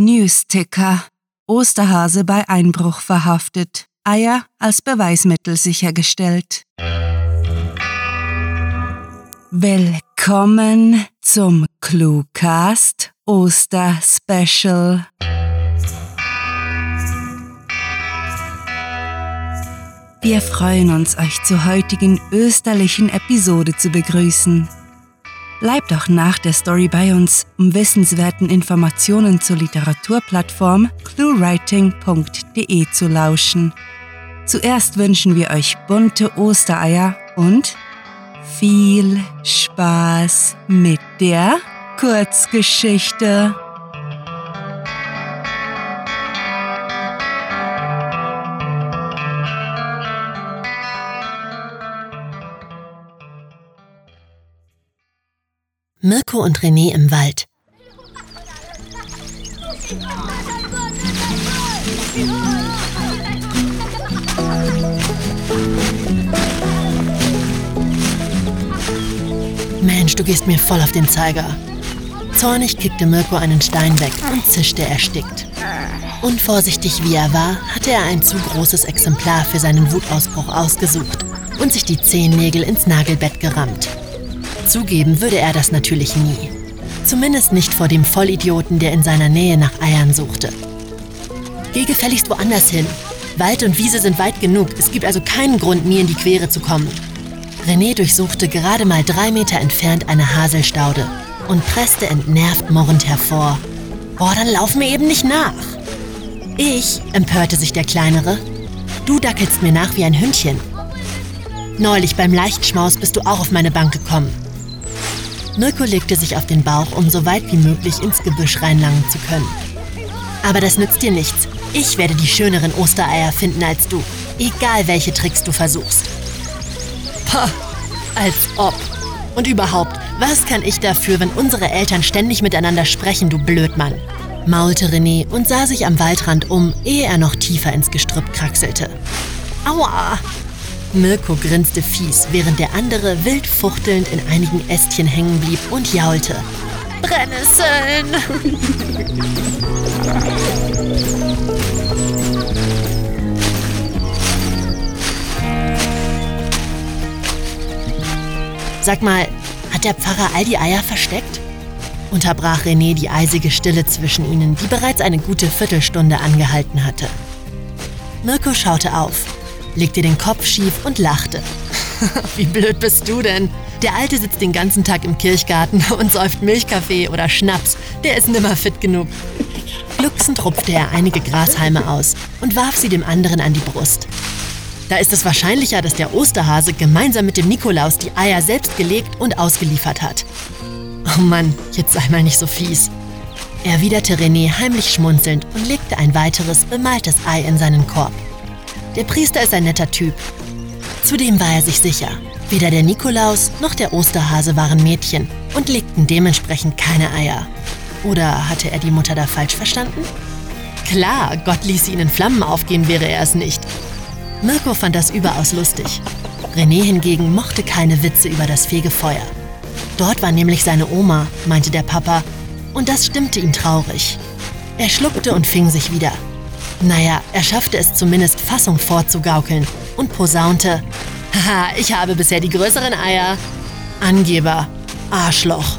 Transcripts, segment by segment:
Newsticker. Osterhase bei Einbruch verhaftet. Eier als Beweismittel sichergestellt. Willkommen zum Cluecast Oster Special. Wir freuen uns, euch zur heutigen österlichen Episode zu begrüßen. Bleibt auch nach der Story bei uns, um wissenswerten Informationen zur Literaturplattform cluewriting.de zu lauschen. Zuerst wünschen wir euch bunte Ostereier und viel Spaß mit der Kurzgeschichte. Mirko und René im Wald. Mensch, du gehst mir voll auf den Zeiger. Zornig kickte Mirko einen Stein weg und zischte erstickt. Unvorsichtig wie er war, hatte er ein zu großes Exemplar für seinen Wutausbruch ausgesucht und sich die Zehennägel ins Nagelbett gerammt. Zugeben würde er das natürlich nie. Zumindest nicht vor dem Vollidioten, der in seiner Nähe nach Eiern suchte. Geh gefälligst woanders hin. Wald und Wiese sind weit genug, es gibt also keinen Grund, mir in die Quere zu kommen. René durchsuchte gerade mal drei Meter entfernt eine Haselstaude und presste entnervt murrend hervor. Boah, dann lauf mir eben nicht nach. Ich, empörte sich der Kleinere, du dackelst mir nach wie ein Hündchen. Neulich beim Leichtschmaus bist du auch auf meine Bank gekommen. Mirko legte sich auf den Bauch, um so weit wie möglich ins Gebüsch reinlangen zu können. Aber das nützt dir nichts. Ich werde die schöneren Ostereier finden als du, egal welche Tricks du versuchst. Pah, als ob. Und überhaupt, was kann ich dafür, wenn unsere Eltern ständig miteinander sprechen, du Blödmann? maulte René und sah sich am Waldrand um, ehe er noch tiefer ins Gestrüpp kraxelte. Aua! Mirko grinste fies, während der andere wild fuchtelnd in einigen Ästchen hängen blieb und jaulte. Brennnesseln! Sag mal, hat der Pfarrer all die Eier versteckt? Unterbrach René die eisige Stille zwischen ihnen, die bereits eine gute Viertelstunde angehalten hatte. Mirko schaute auf, legte den Kopf schief und lachte. Wie blöd bist du denn? Der Alte sitzt den ganzen Tag im Kirchgarten und säuft Milchkaffee oder Schnaps. Der ist nimmer fit genug. Glucksend rupfte er einige Grashalme aus und warf sie dem anderen an die Brust. Da ist es wahrscheinlicher, dass der Osterhase gemeinsam mit dem Nikolaus die Eier selbst gelegt und ausgeliefert hat. Oh Mann, jetzt sei mal nicht so fies. Erwiderte René heimlich schmunzelnd und legte ein weiteres bemaltes Ei in seinen Korb. Der Priester ist ein netter Typ. Zudem war er sich sicher, weder der Nikolaus noch der Osterhase waren Mädchen und legten dementsprechend keine Eier. Oder hatte er die Mutter da falsch verstanden? Klar, Gott ließ sie in Flammen aufgehen, wäre er es nicht. Mirko fand das überaus lustig. René hingegen mochte keine Witze über das Fegefeuer. Dort war nämlich seine Oma, meinte der Papa, und das stimmte ihn traurig. Er schluckte und fing sich wieder. Naja, er schaffte es zumindest Fassung vorzugaukeln und posaunte, Haha, ich habe bisher die größeren Eier. Angeber, Arschloch,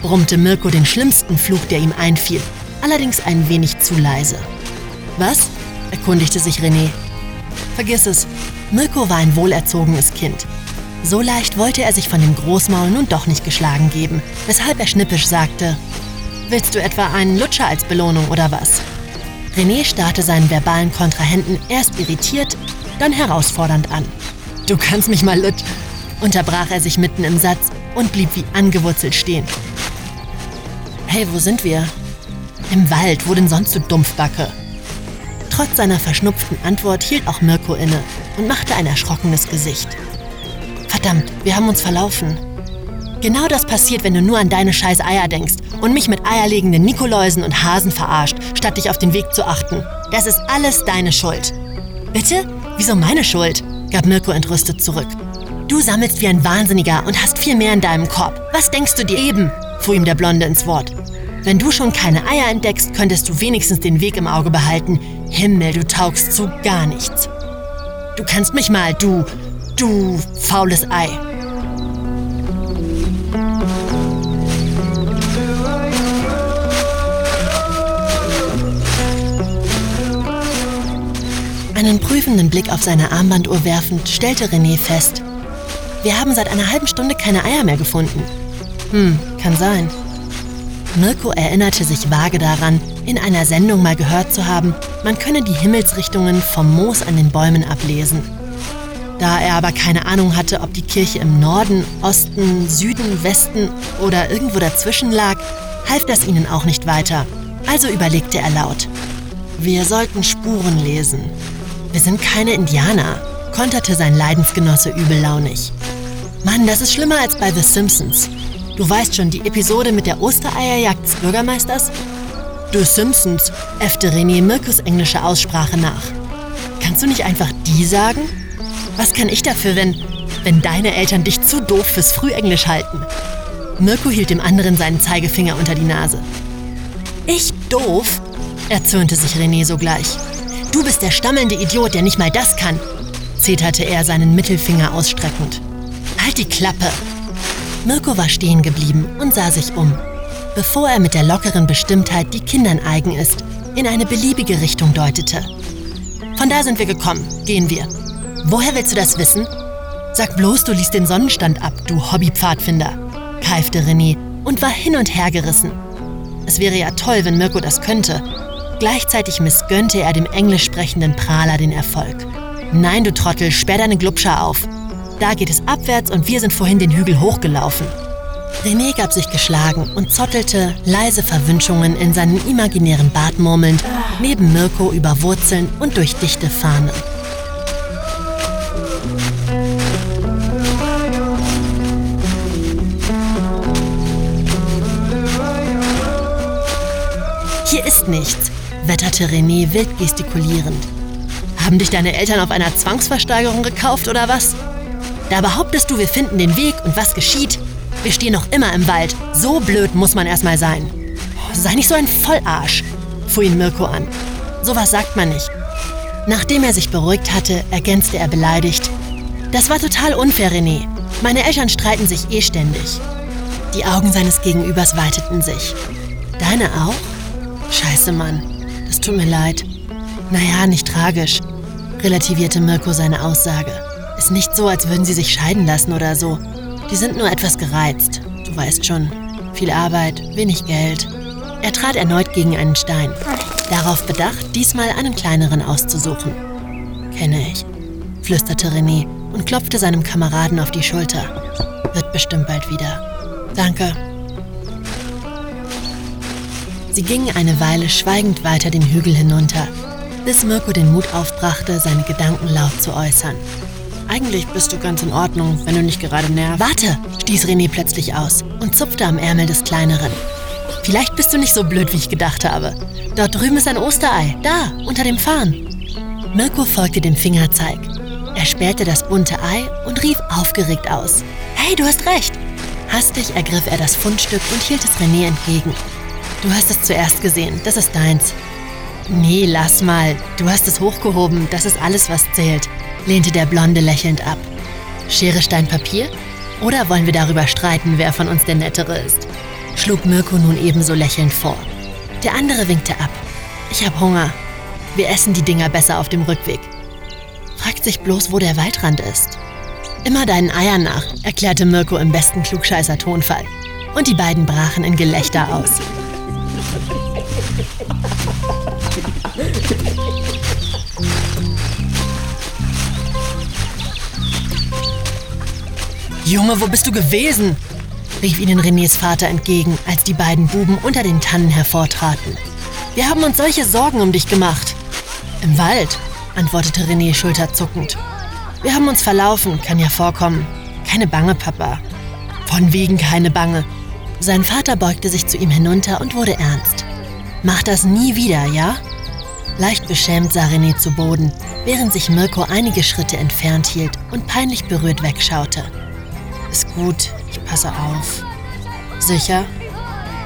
brummte Mirko den schlimmsten Fluch, der ihm einfiel, allerdings ein wenig zu leise. Was? erkundigte sich René. Vergiss es. Mirko war ein wohlerzogenes Kind. So leicht wollte er sich von dem Großmaul nun doch nicht geschlagen geben, weshalb er schnippisch sagte, Willst du etwa einen Lutscher als Belohnung oder was? René starrte seinen verbalen Kontrahenten erst irritiert, dann herausfordernd an. Du kannst mich mal lutsch, unterbrach er sich mitten im Satz und blieb wie angewurzelt stehen. Hey, wo sind wir? Im Wald, wo denn sonst du Dumpfbacke? Trotz seiner verschnupften Antwort hielt auch Mirko inne und machte ein erschrockenes Gesicht. Verdammt, wir haben uns verlaufen. Genau das passiert, wenn du nur an deine scheiß Eier denkst und mich mit eierlegenden Nikoläusen und Hasen verarscht, statt dich auf den Weg zu achten. Das ist alles deine Schuld. Bitte? Wieso meine Schuld? gab Mirko entrüstet zurück. Du sammelst wie ein Wahnsinniger und hast viel mehr in deinem Korb. Was denkst du dir eben? fuhr ihm der Blonde ins Wort. Wenn du schon keine Eier entdeckst, könntest du wenigstens den Weg im Auge behalten. Himmel, du taugst zu gar nichts. Du kannst mich mal, du, du faules Ei. Einen prüfenden Blick auf seine Armbanduhr werfend, stellte René fest, wir haben seit einer halben Stunde keine Eier mehr gefunden. Hm, kann sein. Mirko erinnerte sich vage daran, in einer Sendung mal gehört zu haben, man könne die Himmelsrichtungen vom Moos an den Bäumen ablesen. Da er aber keine Ahnung hatte, ob die Kirche im Norden, Osten, Süden, Westen oder irgendwo dazwischen lag, half das ihnen auch nicht weiter. Also überlegte er laut. Wir sollten Spuren lesen. Wir sind keine Indianer, konterte sein Leidensgenosse übellaunig. Mann, das ist schlimmer als bei The Simpsons. Du weißt schon, die Episode mit der Ostereierjagd des Bürgermeisters? The Simpsons, äffte René Mirkus englische Aussprache nach. Kannst du nicht einfach die sagen? Was kann ich dafür, wenn, wenn deine Eltern dich zu doof fürs Frühenglisch halten? Mirko hielt dem anderen seinen Zeigefinger unter die Nase. Ich doof? erzürnte sich René sogleich. Du bist der stammelnde Idiot, der nicht mal das kann, zeterte er seinen Mittelfinger ausstreckend. Halt die Klappe! Mirko war stehen geblieben und sah sich um, bevor er mit der lockeren Bestimmtheit, die Kindern eigen ist, in eine beliebige Richtung deutete. Von da sind wir gekommen, gehen wir. Woher willst du das wissen? Sag bloß, du liest den Sonnenstand ab, du Hobbypfadfinder, keifte René und war hin und her gerissen. Es wäre ja toll, wenn Mirko das könnte, Gleichzeitig missgönnte er dem englisch sprechenden Prahler den Erfolg. Nein, du Trottel, sperr deine Glubscher auf. Da geht es abwärts und wir sind vorhin den Hügel hochgelaufen. René gab sich geschlagen und zottelte, leise Verwünschungen in seinen imaginären Bart murmelnd, neben Mirko über Wurzeln und durch dichte Fahne. Hier ist nichts wetterte René wild gestikulierend. Haben dich deine Eltern auf einer Zwangsversteigerung gekauft oder was? Da behauptest du, wir finden den Weg und was geschieht? Wir stehen noch immer im Wald. So blöd muss man erstmal sein. Sei nicht so ein Vollarsch, fuhr ihn Mirko an. Sowas sagt man nicht. Nachdem er sich beruhigt hatte, ergänzte er beleidigt. Das war total unfair, René. Meine Eltern streiten sich eh ständig. Die Augen seines Gegenübers weiteten sich. Deine auch? Scheiße, Mann. Tut mir leid. Naja, nicht tragisch, relativierte Mirko seine Aussage. Ist nicht so, als würden sie sich scheiden lassen oder so. Die sind nur etwas gereizt. Du weißt schon. Viel Arbeit, wenig Geld. Er trat erneut gegen einen Stein. Darauf bedacht, diesmal einen kleineren auszusuchen. Kenne ich, flüsterte René und klopfte seinem Kameraden auf die Schulter. Wird bestimmt bald wieder. Danke, Sie gingen eine Weile schweigend weiter den Hügel hinunter, bis Mirko den Mut aufbrachte, seine Gedanken laut zu äußern. Eigentlich bist du ganz in Ordnung, wenn du nicht gerade nervst. Warte, stieß René plötzlich aus und zupfte am Ärmel des Kleineren. Vielleicht bist du nicht so blöd, wie ich gedacht habe. Dort drüben ist ein Osterei, da, unter dem Farn. Mirko folgte dem Fingerzeig. Er spähte das bunte Ei und rief aufgeregt aus. Hey, du hast recht! Hastig ergriff er das Fundstück und hielt es René entgegen. Du hast es zuerst gesehen, das ist deins. Nee, lass mal. Du hast es hochgehoben, das ist alles, was zählt, lehnte der Blonde lächelnd ab. Schere, Stein, Papier? Oder wollen wir darüber streiten, wer von uns der Nettere ist? schlug Mirko nun ebenso lächelnd vor. Der andere winkte ab. Ich hab Hunger. Wir essen die Dinger besser auf dem Rückweg. Fragt sich bloß, wo der Waldrand ist. Immer deinen Eiern nach, erklärte Mirko im besten Klugscheißer-Tonfall. Und die beiden brachen in Gelächter aus. Junge, wo bist du gewesen? rief ihnen Renés Vater entgegen, als die beiden Buben unter den Tannen hervortraten. Wir haben uns solche Sorgen um dich gemacht. Im Wald, antwortete René schulterzuckend. Wir haben uns verlaufen, kann ja vorkommen. Keine Bange, Papa. Von wegen keine Bange. Sein Vater beugte sich zu ihm hinunter und wurde ernst. Mach das nie wieder, ja? Leicht beschämt sah René zu Boden, während sich Mirko einige Schritte entfernt hielt und peinlich berührt wegschaute. Ist gut, ich passe auf. Sicher?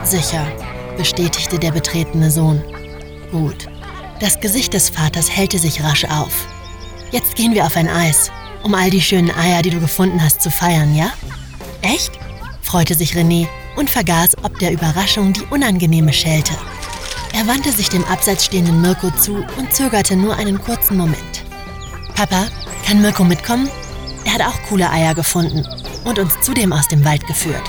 Sicher. bestätigte der betretene Sohn. Gut. Das Gesicht des Vaters hellte sich rasch auf. Jetzt gehen wir auf ein Eis, um all die schönen Eier, die du gefunden hast, zu feiern, ja? Echt? freute sich René und vergaß ob der Überraschung die unangenehme Schelte. Er wandte sich dem abseits stehenden Mirko zu und zögerte nur einen kurzen Moment. Papa, kann Mirko mitkommen? Er hat auch coole Eier gefunden und uns zudem aus dem Wald geführt.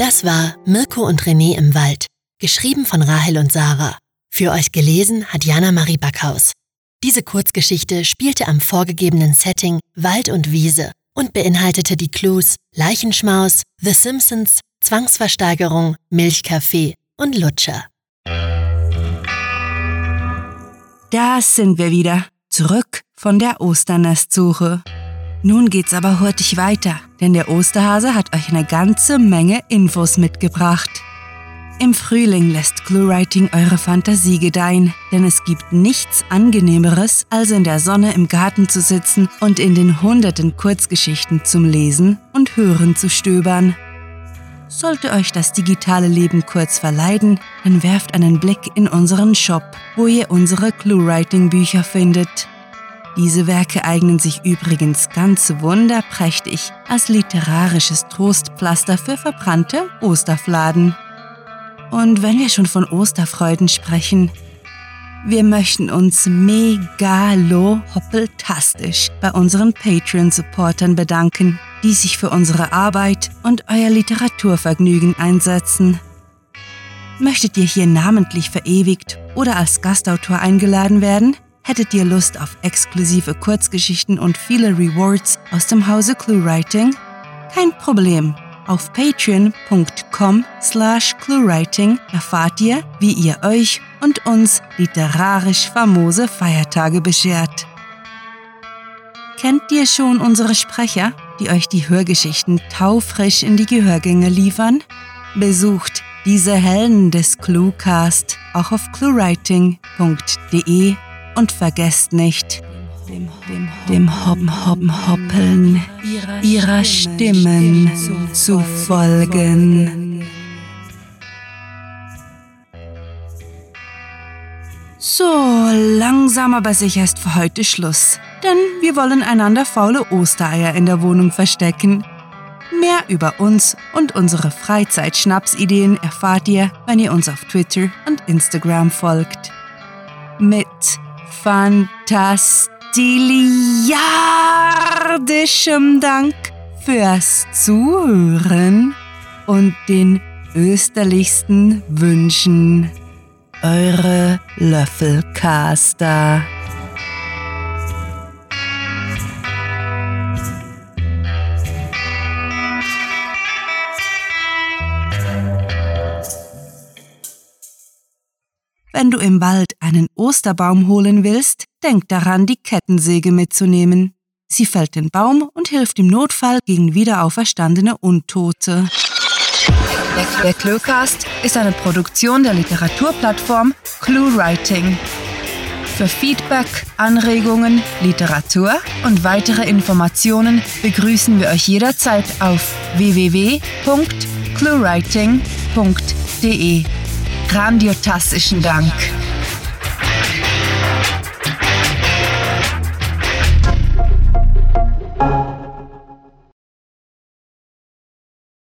Das war Mirko und René im Wald, geschrieben von Rahel und Sarah. Für euch gelesen hat Jana Marie Backhaus. Diese Kurzgeschichte spielte am vorgegebenen Setting Wald und Wiese und beinhaltete die Clues Leichenschmaus, The Simpsons, Zwangsversteigerung, Milchkaffee und Lutscher. Da sind wir wieder, zurück von der Osternestsuche. Nun geht's aber hurtig weiter, denn der Osterhase hat euch eine ganze Menge Infos mitgebracht. Im Frühling lässt Cluewriting eure Fantasie gedeihen, denn es gibt nichts Angenehmeres, als in der Sonne im Garten zu sitzen und in den hunderten Kurzgeschichten zum Lesen und Hören zu stöbern. Sollte euch das digitale Leben kurz verleiden, dann werft einen Blick in unseren Shop, wo ihr unsere Cluewriting-Bücher findet. Diese Werke eignen sich übrigens ganz wunderprächtig als literarisches Trostpflaster für verbrannte Osterfladen. Und wenn wir schon von Osterfreuden sprechen, wir möchten uns megalo hoppeltastisch bei unseren Patreon-Supportern bedanken, die sich für unsere Arbeit und euer Literaturvergnügen einsetzen. Möchtet ihr hier namentlich verewigt oder als Gastautor eingeladen werden? Hättet ihr Lust auf exklusive Kurzgeschichten und viele Rewards aus dem Hause ClueWriting? Kein Problem. Auf patreon.com slash cluewriting erfahrt ihr, wie ihr euch und uns literarisch famose Feiertage beschert. Kennt ihr schon unsere Sprecher, die euch die Hörgeschichten taufrisch in die Gehörgänge liefern? Besucht diese Helden des Cluecast auch auf cluewriting.de und vergesst nicht, dem Hoppen Hoppen Hoppeln ihrer Stimmen zu folgen. So, langsam aber sicher ist für heute Schluss, denn wir wollen einander faule Ostereier in der Wohnung verstecken. Mehr über uns und unsere Freizeitschnapsideen erfahrt ihr, wenn ihr uns auf Twitter und Instagram folgt. Mit fantastiliardischem Dank fürs Zuhören und den österlichsten Wünschen. Eure Löffelcaster. Wenn du im Wald einen Osterbaum holen willst, denk daran, die Kettensäge mitzunehmen. Sie fällt den Baum und hilft im Notfall gegen wiederauferstandene Untote. Der Cluecast ist eine Produktion der Literaturplattform ClueWriting. Für Feedback, Anregungen, Literatur und weitere Informationen begrüßen wir euch jederzeit auf www.cluewriting.de. Grandiotastischen Dank.